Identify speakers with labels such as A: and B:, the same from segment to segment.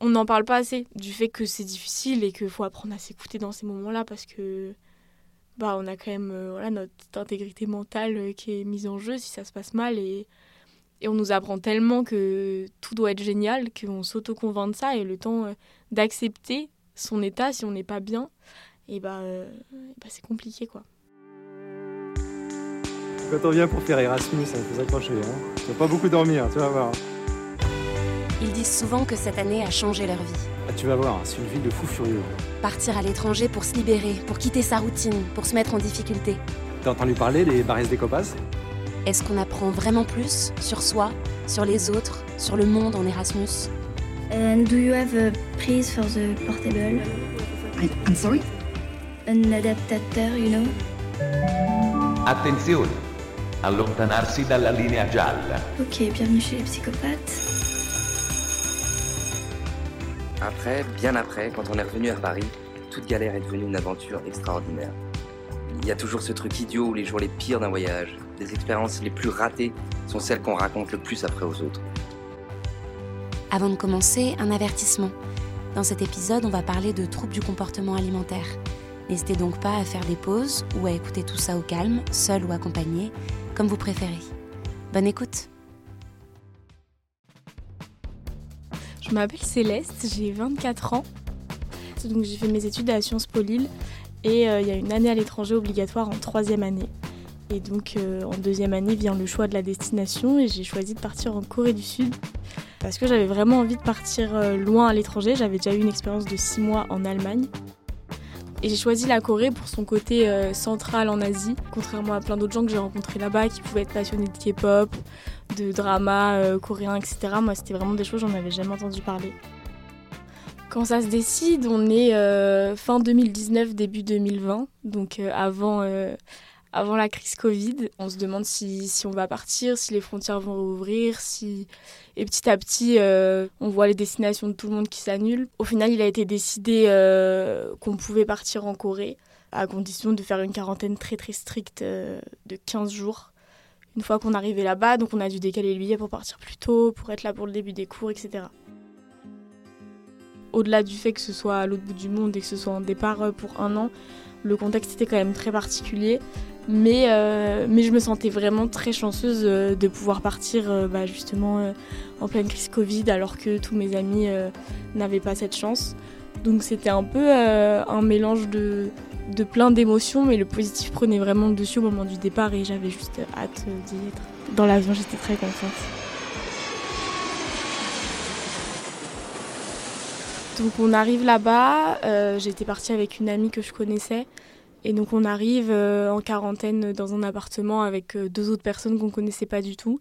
A: On n'en parle pas assez du fait que c'est difficile et qu'il faut apprendre à s'écouter dans ces moments-là parce que bah, on a quand même euh, notre intégrité mentale euh, qui est mise en jeu si ça se passe mal et et on nous apprend tellement que tout doit être génial qu'on s'auto-convainc de ça et le temps euh, d'accepter son état si on n'est pas bien, et bah, bah, c'est compliqué quoi.
B: Quand on vient pour faire Erasmus, ça faut s'accrocher. Hein. Tu vas pas beaucoup dormir, tu vas voir.
C: Ils disent souvent que cette année a changé leur vie.
B: Ah, tu vas voir, c'est une vie de fou furieux.
C: Partir à l'étranger pour se libérer, pour quitter sa routine, pour se mettre en difficulté.
B: T'as entendu parler des Barres des Copas
C: Est-ce qu'on apprend vraiment plus sur soi, sur les autres, sur le monde en Erasmus?
D: And do you have a prize for the portable?
E: I, I'm sorry?
D: Un adaptateur, you know?
F: Attenzione! Allontanarsi dalla linea gialla.
D: Ok, bienvenue chez les psychopathes.
G: Après, bien après, quand on est revenu à Paris, toute galère est devenue une aventure extraordinaire. Il y a toujours ce truc idiot où les jours les pires d'un voyage, les expériences les plus ratées sont celles qu'on raconte le plus après aux autres.
C: Avant de commencer, un avertissement. Dans cet épisode, on va parler de troubles du comportement alimentaire. N'hésitez donc pas à faire des pauses ou à écouter tout ça au calme, seul ou accompagné, comme vous préférez. Bonne écoute
A: Je m'appelle Céleste, j'ai 24 ans. Donc j'ai fait mes études à Sciences Po Lille et euh, il y a une année à l'étranger obligatoire en troisième année. Et donc euh, en deuxième année vient le choix de la destination et j'ai choisi de partir en Corée du Sud parce que j'avais vraiment envie de partir euh, loin à l'étranger. J'avais déjà eu une expérience de six mois en Allemagne. Et j'ai choisi la Corée pour son côté euh, central en Asie, contrairement à plein d'autres gens que j'ai rencontrés là-bas qui pouvaient être passionnés de K-pop, de drama euh, coréen, etc. Moi, c'était vraiment des choses, j'en avais jamais entendu parler. Quand ça se décide, on est euh, fin 2019, début 2020, donc avant, avant la crise Covid. On se demande si, on va partir, si les frontières vont rouvrir, si... Et petit à petit, euh, on voit les destinations de tout le monde qui s'annulent. Au final, il a été décidé euh, qu'on pouvait partir en Corée, à condition de faire une quarantaine très très stricte euh, de 15 jours. Une fois qu'on arrivait là-bas, donc on a dû décaler le billet pour partir plus tôt, pour être là pour le début des cours, etc. Au-delà du fait que ce soit à l'autre bout du monde et que ce soit un départ pour un an, le contexte était quand même très particulier. Mais, euh, mais je me sentais vraiment très chanceuse euh, de pouvoir partir euh, bah, justement en pleine crise Covid alors que tous mes amis n'avaient pas cette chance. Donc c'était un peu un mélange de, de plein d'émotions, mais le positif prenait vraiment le dessus au moment du départ et j'avais juste hâte d'y être. Dans l'avion, j'étais très contente. Donc on arrive là-bas, euh, j'étais partie avec une amie que je connaissais. Et donc on arrive euh, en quarantaine dans un appartement avec euh, deux autres personnes qu'on connaissait pas du tout.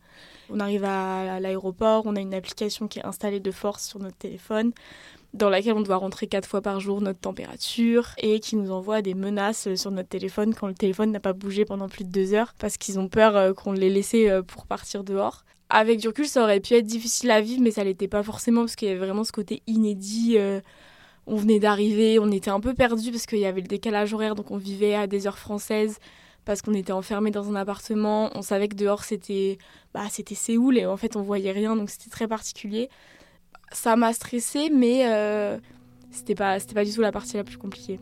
A: On arrive à, l'aéroport, on a une application qui est installée de force sur notre téléphone, dans laquelle on doit rentrer quatre fois par jour notre température et qui nous envoie des menaces sur notre téléphone quand le téléphone n'a pas bougé pendant plus de deux heures parce qu'ils ont peur euh, qu'on l'ait laissé euh, pour partir dehors. Avec du recul, ça aurait pu être difficile à vivre, mais ça l'était pas forcément parce qu'il y avait vraiment ce côté inédit. euh, on venait d'arriver, on était un peu perdus parce qu'il y avait le décalage horaire, donc on vivait à des heures françaises parce qu'on était enfermés dans un appartement. On savait que dehors c'était bah, c'était Séoul et en fait on voyait rien, donc c'était très particulier. Ça m'a stressée, mais euh, c'était pas c'était pas du tout la partie la plus compliquée.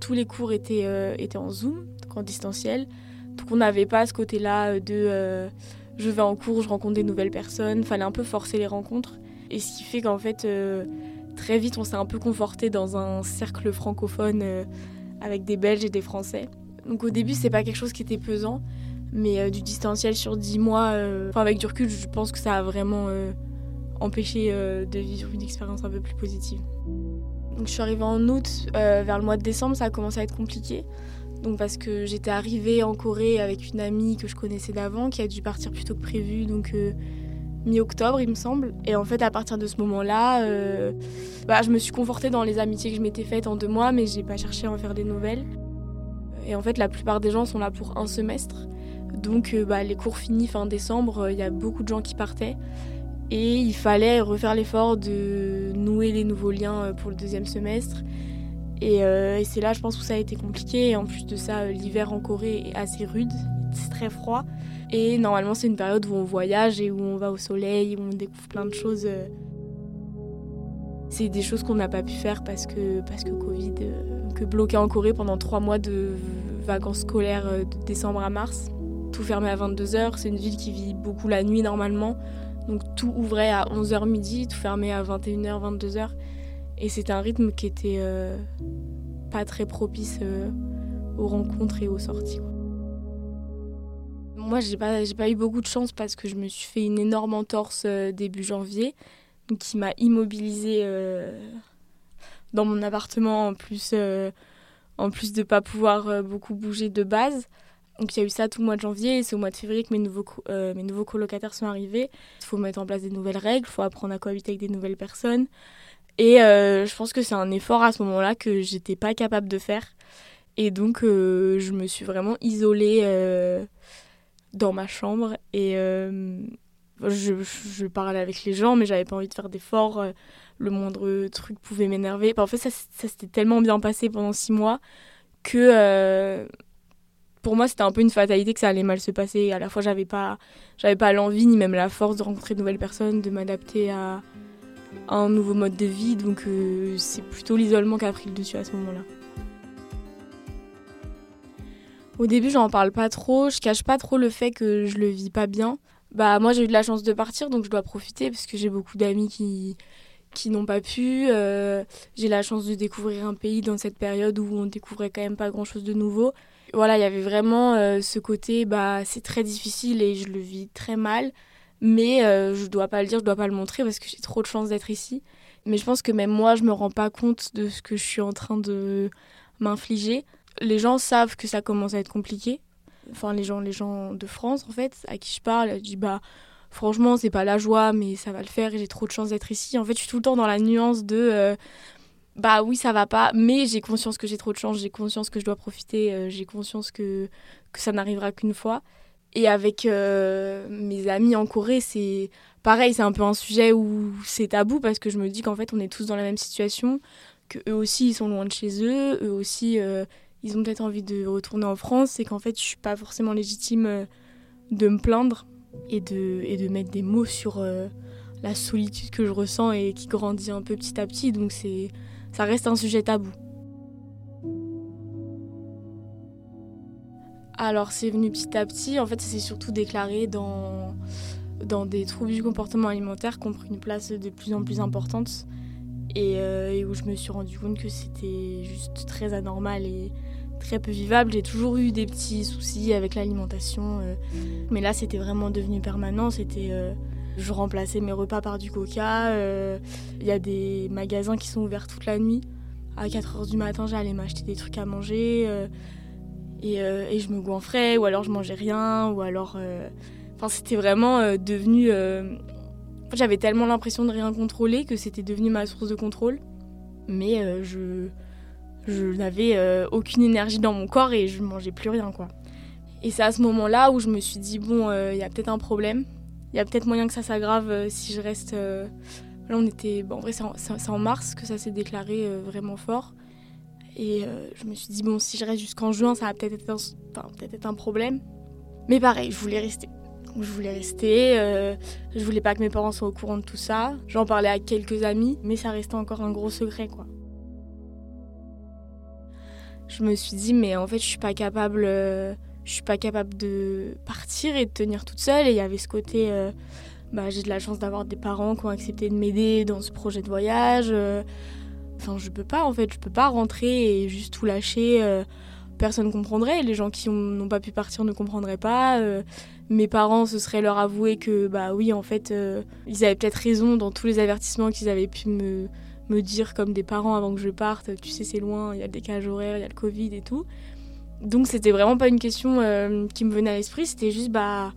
A: Tous les cours étaient euh, étaient en Zoom, donc en distanciel, donc on n'avait pas ce côté-là de euh, je vais en cours, je rencontre des nouvelles personnes. Fallait un peu forcer les rencontres, et ce qui fait qu'en fait euh, très vite, on s'est un peu conforté dans un cercle francophone euh, avec des Belges et des Français. Donc au début, c'est pas quelque chose qui était pesant, mais euh, du distanciel sur 10 mois, euh, enfin avec du recul, je pense que ça a vraiment empêché de vivre une expérience un peu plus positive. Donc je suis arrivée en août, vers le mois de décembre, ça a commencé à être compliqué. Donc parce que j'étais arrivée en Corée avec une amie que je connaissais d'avant, qui a dû partir plus tôt que prévu, donc mi-octobre, il me semble. Et en fait, à partir de ce moment-là, euh, bah, je me suis confortée dans les amitiés que je m'étais faites en deux mois, mais j'ai pas cherché à en faire des nouvelles. Et en fait, la plupart des gens sont là pour un semestre. Donc, euh, bah, les cours finis fin décembre, il y a beaucoup de gens qui partaient. Et il fallait refaire l'effort de nouer les nouveaux liens pour le deuxième semestre. Et, et c'est là, je pense, où ça a été compliqué. Et en plus de ça, l'hiver en Corée est assez rude, c'est très froid. Et normalement, c'est une période où on voyage et où on va au soleil, où on découvre plein de choses. euh. C'est des choses qu'on n'a pas pu faire parce que, parce que Covid, euh, que bloqué en Corée pendant trois mois de vacances scolaires euh, de décembre à mars. Tout fermé à 22h. C'est une ville qui vit beaucoup la nuit normalement. Donc tout ouvrait à 11h midi, tout fermé à 21h, 22h. Et c'était un rythme qui était pas très propice aux rencontres et aux sorties. Moi, j'ai pas, pas eu beaucoup de chance parce que je me suis fait une énorme entorse euh, début janvier, qui m'a immobilisée euh, dans mon appartement en plus, euh, en plus de pas pouvoir beaucoup bouger de base. Donc il y a eu ça tout le mois de janvier et c'est au mois de février que mes nouveaux, colocataires sont arrivés. Il faut mettre en place des nouvelles règles, il faut apprendre à cohabiter avec des nouvelles personnes. Et je pense que c'est un effort à ce moment-là que j'étais pas capable de faire. Et donc je me suis vraiment isolée dans ma chambre et euh, je, parlais avec les gens mais j'avais pas envie de faire d'efforts. euh, Le moindre truc pouvait m'énerver. Enfin, en fait ça, s'était tellement bien passé pendant six mois que euh, pour moi c'était un peu une fatalité que ça allait mal se passer. À la fois j'avais pas, j'avais pas l'envie ni même la force de rencontrer de nouvelles personnes, de m'adapter à, un nouveau mode de vie. Donc c'est plutôt l'isolement qui a pris le dessus à ce moment-là. Au début, j'en parle pas trop, je cache pas trop le fait que je le vis pas bien. Bah moi j'ai eu de la chance de partir donc je dois profiter parce que j'ai beaucoup d'amis qui qui n'ont pas pu. Euh, j'ai la chance de découvrir un pays dans cette période où on découvrait quand même pas grand-chose de nouveau. Voilà, il y avait vraiment euh, ce côté bah c'est très difficile et je le vis très mal, mais euh, je dois pas le dire, je dois pas le montrer parce que j'ai trop de chance d'être ici. Mais je pense que même moi je me rends pas compte de ce que je suis en train de m'infliger les gens savent que ça commence à être compliqué. Enfin, les gens, les gens de France, en fait, à qui je parle, je dis bah, franchement, c'est pas la joie, mais ça va le faire et j'ai trop de chance d'être ici. En fait, je suis tout le temps dans la nuance de euh, bah oui, ça va pas, mais j'ai conscience que j'ai trop de chance, j'ai conscience que je dois profiter, euh, j'ai conscience que, que ça n'arrivera qu'une fois. Et avec euh, mes amis en Corée, c'est pareil, c'est un peu un sujet où c'est tabou parce que je me dis qu'en fait, on est tous dans la même situation, que eux aussi, ils sont loin de chez eux, eux aussi. Ils ont peut-être envie de retourner en France et qu'en fait je suis pas forcément légitime euh, de me plaindre et de, et de mettre des mots sur euh, la solitude que je ressens et qui grandit un peu petit à petit. Donc c'est ça reste un sujet tabou. Alors c'est venu petit à petit, en fait ça s'est surtout déclaré dans, dans des troubles du comportement alimentaire qui ont pris une place de plus en plus importante et, euh, et où je me suis rendu compte que c'était juste très anormal et très peu vivable. J'ai toujours eu des petits soucis avec l'alimentation, euh, mais là c'était vraiment devenu permanent. C'était, euh, je remplaçais mes repas par du coca. Il y a des magasins qui sont ouverts toute la nuit. À 4 h du matin, j'allais m'acheter des trucs à manger et, je me goinfrais, ou alors je mangeais rien, ou alors. Enfin, c'était vraiment euh, euh, J'avais tellement l'impression de rien contrôler que c'était devenu ma source de contrôle. Mais euh, je, n'avais euh, aucune énergie dans mon corps et je mangeais plus rien, quoi. Et c'est à ce moment-là où je me suis dit, bon, il y a peut-être un problème. Il y a peut-être moyen que ça s'aggrave euh, si je reste. euh, Là, on était. En vrai, c'est en, mars que ça s'est déclaré euh, vraiment fort. Et euh, je me suis dit, bon, si je reste jusqu'en juin, ça va enfin, peut-être être un problème. Mais pareil, je voulais rester. Je voulais rester. euh, je voulais pas que mes parents soient au courant de tout ça. J'en parlais à quelques amis, mais ça restait encore un gros secret, quoi. Je me suis dit, mais en fait, je suis pas capable. euh, je suis pas capable de partir et de tenir toute seule. Et il y avait ce côté. euh, bah, j'ai de la chance d'avoir des parents qui ont accepté de m'aider dans ce projet de voyage. Enfin, je peux pas, en fait. Je peux pas rentrer et juste tout lâcher. Personne comprendrait. Les gens qui ont- n'ont pas pu partir ne comprendraient pas. euh, mes parents, ce serait leur avouer que, bah oui, en fait, euh, ils avaient peut-être raison dans tous les avertissements qu'ils avaient pu me, me dire comme des parents avant que je parte. Tu sais, c'est loin, il y a le décalage horaire, il y a le Covid et tout. Donc, c'était vraiment pas une question euh, qui me venait à l'esprit. C'était juste, bah,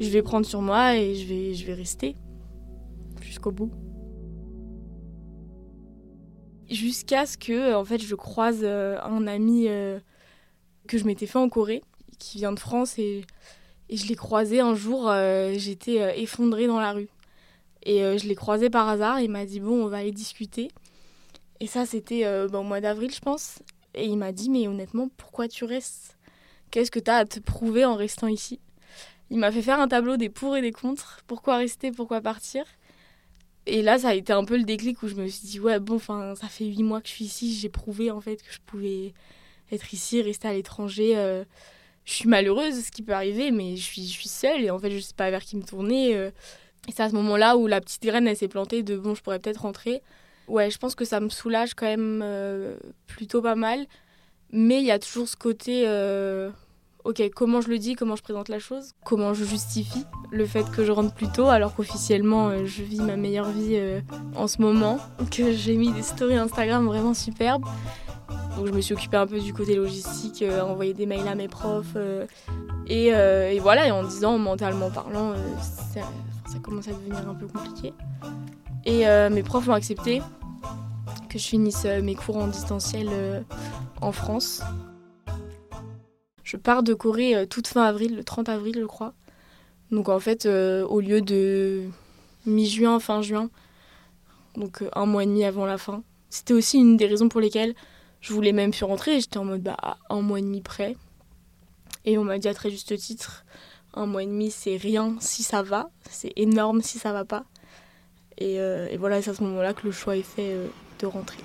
A: je vais prendre sur moi et je vais, je vais rester. jusqu'au bout. Jusqu'à ce que, en fait, je croise un ami que je m'étais fait en Corée, qui vient de France, et, je l'ai croisé un jour, euh, j'étais effondrée dans la rue. Et je l'ai croisé par hasard, il m'a dit, bon, on va aller discuter. Et ça, c'était bon, au mois d'avril, je pense. Et il m'a dit, mais honnêtement, pourquoi tu restes? Qu'est-ce que tu as à te prouver en restant ici? Il m'a fait faire un tableau des pour et des contre. Pourquoi rester, pourquoi partir? Et là, ça a été un peu le déclic où je me suis dit, ouais, bon, ça fait huit mois que je suis ici, j'ai prouvé en fait que je pouvais être ici, rester à l'étranger. Euh, je suis malheureuse, ce qui peut arriver, mais je suis, seule et en fait, je sais pas vers qui me tourner. Euh. et c'est à ce moment-là où la petite graine, s'est plantée de, bon, je pourrais peut-être rentrer. Ouais, je pense que ça me soulage quand même euh, plutôt pas mal. Mais il y a toujours ce côté ok, comment je le dis, comment je présente la chose, comment je justifie le fait que je rentre plus tôt alors qu'officiellement je vis ma meilleure vie en ce moment, que j'ai mis des stories Instagram vraiment superbes. Donc je me suis occupée un peu du côté logistique, euh, envoyer des mails à mes profs. Et, et, voilà, et en disant mentalement parlant, ça, ça, commence à devenir un peu compliqué. Et mes profs ont accepté que je finisse mes cours en distanciel en France. Je pars de Corée euh, toute fin avril, le 30 avril, je crois. Donc en fait, euh, au lieu de mi-juin, fin juin, donc euh, un mois et demi avant la fin. C'était aussi une des raisons pour lesquelles je voulais même plus rentrer. J'étais en mode, bah, un mois et demi près. Et on m'a dit à très juste titre, un mois et demi, c'est rien si ça va, c'est énorme si ça va pas. Et, et voilà, c'est à ce moment-là que le choix est fait de rentrer.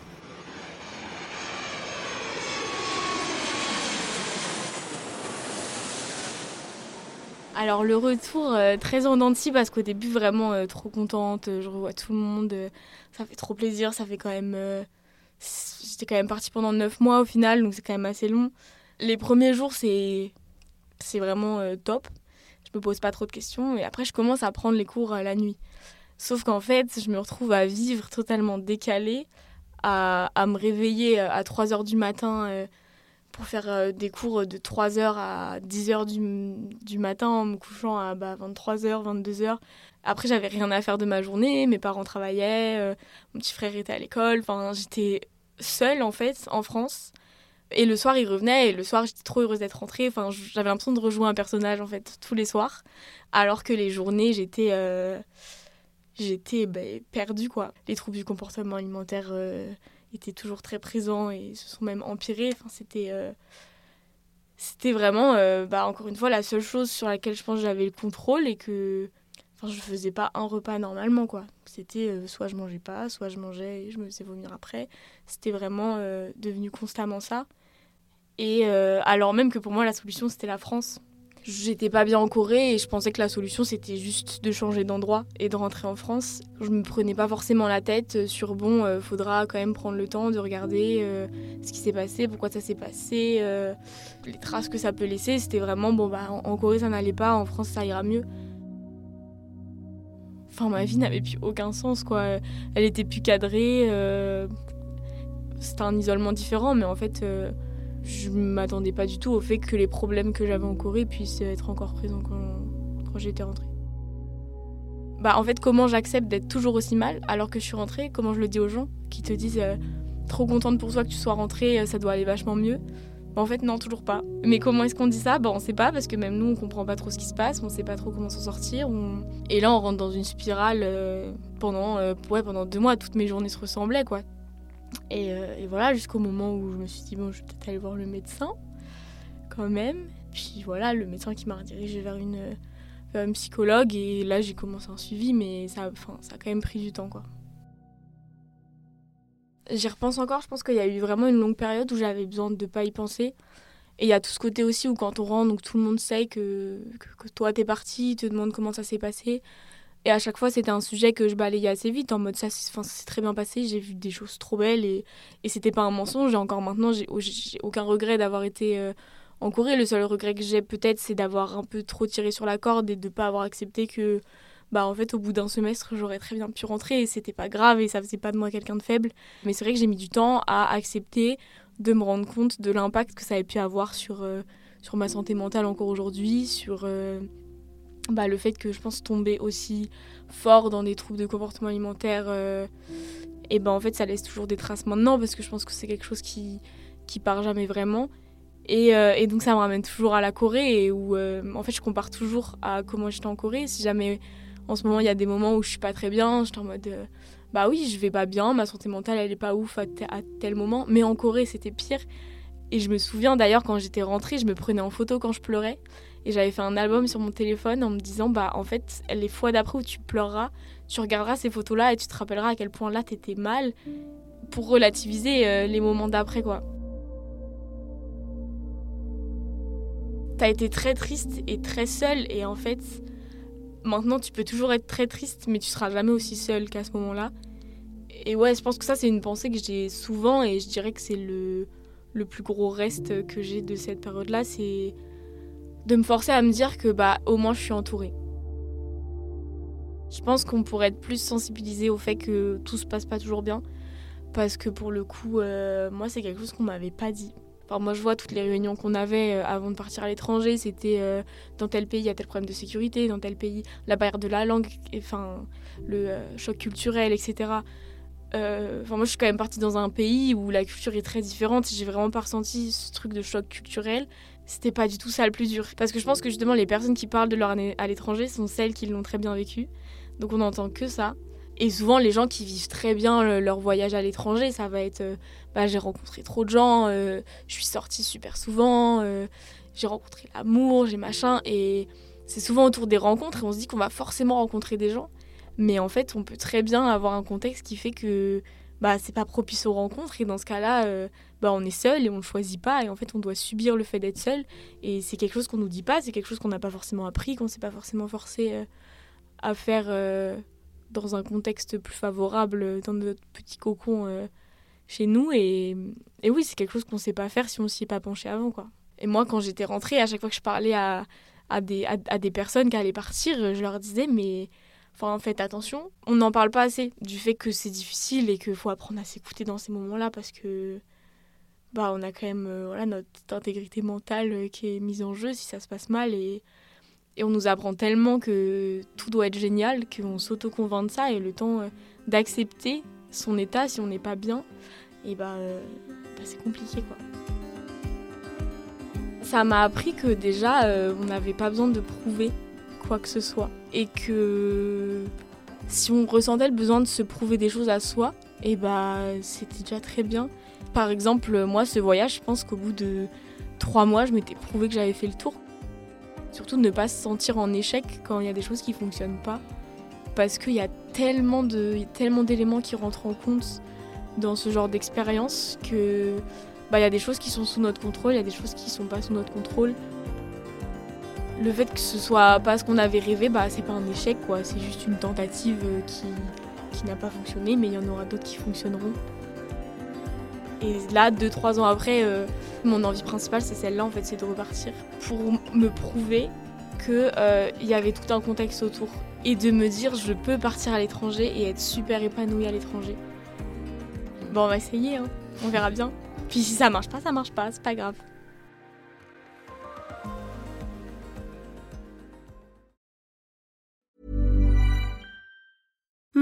A: Alors le retour euh, très en denti parce qu'au début vraiment euh, trop contente, euh, je revois tout le monde, ça fait trop plaisir, ça fait quand même... J'étais quand même partie pendant 9 mois au final, donc c'est quand même assez long. Les premiers jours c'est c'est vraiment top, je me pose pas trop de questions et après je commence à prendre les cours la nuit. Sauf qu'en fait je me retrouve à vivre totalement décalée, à, à me réveiller à 3 heures du matin pour faire euh, des cours de 3h à 10h du, du matin en me couchant à bah, 23h, 22h. Après, j'avais rien à faire de ma journée, mes parents travaillaient, euh, mon petit frère était à l'école, enfin, j'étais seule en fait en France. Et le soir, il revenait, et le soir, j'étais trop heureuse d'être rentrée. Enfin, j'avais l'impression de rejouer un personnage en fait tous les soirs, alors que les journées, j'étais euh, j'étais bah, perdue quoi. Les troubles du comportement alimentaire étaient toujours très présents et se sont même empirés. Enfin, c'était euh, c'était vraiment, euh, bah, encore une fois, la seule chose sur laquelle je pense j'avais le contrôle et que enfin, je faisais pas un repas normalement. quoi. C'était euh, soit je mangeais pas, soit je mangeais et je me faisais vomir après. C'était vraiment devenu constamment ça. Et alors même que pour moi, la solution, c'était la France j'étais pas bien en Corée et je pensais que la solution c'était juste de changer d'endroit et de rentrer en France. Je me prenais pas forcément la tête sur bon, euh, faudra quand même prendre le temps de regarder euh, ce qui s'est passé, pourquoi ça s'est passé, euh, les traces que ça peut laisser. C'était vraiment bon, bah en, Corée ça n'allait pas, en France ça ira mieux. Enfin, ma vie n'avait plus aucun sens quoi. Elle était plus cadrée. C'était un isolement différent, mais en fait je m'attendais pas du tout au fait que les problèmes que j'avais en Corée puissent être encore présents quand, j'étais rentrée. Bah en fait comment j'accepte d'être toujours aussi mal alors que je suis rentrée, comment je le dis aux gens qui te disent euh, trop contente pour toi que tu sois rentrée, euh, ça doit aller vachement mieux? Bah, en fait non toujours pas. Mais comment est-ce qu'on dit ça? Bah on sait pas parce que même nous on comprend pas trop ce qui se passe, on sait pas trop comment s'en sortir. Et là on rentre dans une spirale euh, pendant ouais, pendant deux mois, toutes mes journées se ressemblaient quoi. Euh, et, voilà, jusqu'au moment où je me suis dit, bon, je vais peut-être aller voir le médecin, quand même. Puis voilà, le médecin qui m'a redirigé vers une, vers psychologue, et là j'ai commencé un suivi, mais ça, enfin, ça a quand même pris du temps, quoi. J'y repense encore, je pense qu'il y a eu vraiment une longue période où j'avais besoin de ne pas y penser. Et il y a tout ce côté aussi où quand on rentre, donc tout le monde sait que, que, que toi t'es parti, te demande comment ça s'est passé. Et à chaque fois, c'était un sujet que je balayais assez vite, en mode ça, s'est très bien passé, j'ai vu des choses trop belles et, et c'était pas un mensonge. Et encore maintenant, j'ai aucun regret d'avoir été euh, en Corée. Le seul regret que j'ai peut-être, c'est d'avoir un peu trop tiré sur la corde et de pas avoir accepté que, bah en fait, au bout d'un semestre, j'aurais très bien pu rentrer et c'était pas grave et ça faisait pas de moi quelqu'un de faible. Mais c'est vrai que j'ai mis du temps à accepter de me rendre compte de l'impact que ça avait pu avoir sur, euh, sur ma santé mentale encore aujourd'hui, sur. Euh, bah, le fait que je pense tomber aussi fort dans des troubles de comportement alimentaire, euh, et ben en fait ça laisse toujours des traces maintenant parce que je pense que c'est quelque chose qui, qui part jamais vraiment. Et, euh, et, donc ça me ramène toujours à la Corée et où euh, en fait je compare toujours à comment j'étais en Corée. Si jamais en ce moment il y a des moments où je suis pas très bien, j'étais en mode bah oui je vais pas bien, ma santé mentale elle est pas ouf à tel moment, mais en Corée c'était pire. Et je me souviens d'ailleurs quand j'étais rentrée, je me prenais en photo quand je pleurais et j'avais fait un album sur mon téléphone en me disant, bah en fait, les fois d'après où tu pleureras, tu regarderas ces photos-là et tu te rappelleras à quel point là t'étais mal pour relativiser euh, les moments d'après, quoi. T'as été très triste et très seule et en fait, maintenant tu peux toujours être très triste mais tu seras jamais aussi seule qu'à ce moment-là. Et ouais, je pense que ça c'est une pensée que j'ai souvent et je dirais que c'est le, le plus gros reste que j'ai de cette période-là, c'est de me forcer à me dire que bah au moins je suis entourée. Je pense qu'on pourrait être plus sensibilisé au fait que tout se passe pas toujours bien parce que pour le coup euh, moi c'est quelque chose qu'on m'avait pas dit. Enfin, moi je vois toutes les réunions qu'on avait euh, avant de partir à l'étranger, c'était euh, dans tel pays il y a tel problème de sécurité, dans tel pays la barrière de la langue, enfin le choc culturel, etc. Enfin, moi je suis quand même partie dans un pays où la culture est très différente, j'ai vraiment pas ressenti ce truc de choc culturel c'était pas du tout ça le plus dur. Parce que je pense que justement, les personnes qui parlent de leur année à l'étranger sont celles qui l'ont très bien vécu. Donc on n'entend que ça. Et souvent, les gens qui vivent très bien leur voyage à l'étranger, ça va être euh, bah, j'ai rencontré trop de gens, euh, je suis sortie super souvent, euh, j'ai rencontré l'amour, j'ai machin. Et c'est souvent autour des rencontres et on se dit qu'on va forcément rencontrer des gens. Mais en fait, on peut très bien avoir un contexte qui fait que bah, c'est pas propice aux rencontres. Et dans ce cas-là, bah, on est seul et on ne choisit pas et en fait on doit subir le fait d'être seul et c'est quelque chose qu'on nous dit pas, c'est quelque chose qu'on n'a pas forcément appris, qu'on s'est pas forcément forcé euh, à faire euh, dans un contexte plus favorable dans notre petit cocon euh, chez nous et, et oui c'est quelque chose qu'on sait pas faire si on s'y est pas penché avant quoi. Et moi quand j'étais rentrée à chaque fois que je parlais à, des personnes qui allaient partir, je leur disais mais Enfin, faites attention. On n'en parle pas assez du fait que c'est difficile et qu'il faut apprendre à s'écouter dans ces moments-là parce que bah, on a quand même euh, voilà, notre intégrité mentale euh, qui est mise en jeu si ça se passe mal. Et, et on nous apprend tellement que tout doit être génial qu'on s'auto-convainc de ça. Et le temps euh, d'accepter son état si on n'est pas bien, et bah, bah c'est compliqué quoi. Ça m'a appris que déjà on n'avait pas besoin de prouver quoi que ce soit. Et que si on ressentait le besoin de se prouver des choses à soi, et bah c'était déjà très bien. Par exemple, moi, ce voyage, je pense qu'au bout de trois mois, je m'étais prouvé que j'avais fait le tour. Surtout ne pas se sentir en échec quand il y a des choses qui ne fonctionnent pas. Parce qu'il y a tellement, d'éléments qui rentrent en compte dans ce genre d'expérience que bah, il y a des choses qui sont sous notre contrôle, il y a des choses qui sont pas sous notre contrôle. Le fait que ce soit pas ce qu'on avait rêvé, bah, c'est pas un échec, quoi. C'est juste une tentative qui, qui n'a pas fonctionné, mais il y en aura d'autres qui fonctionneront. Et là, deux, trois ans après, euh, mon envie principale, c'est celle-là, en fait, c'est de repartir pour me prouver qu'il euh, y avait tout un contexte autour. Et de me dire, je peux partir à l'étranger et être super épanouie à l'étranger. Bon, on va essayer, hein. on verra bien. Puis si ça marche pas, ça marche pas, c'est pas grave.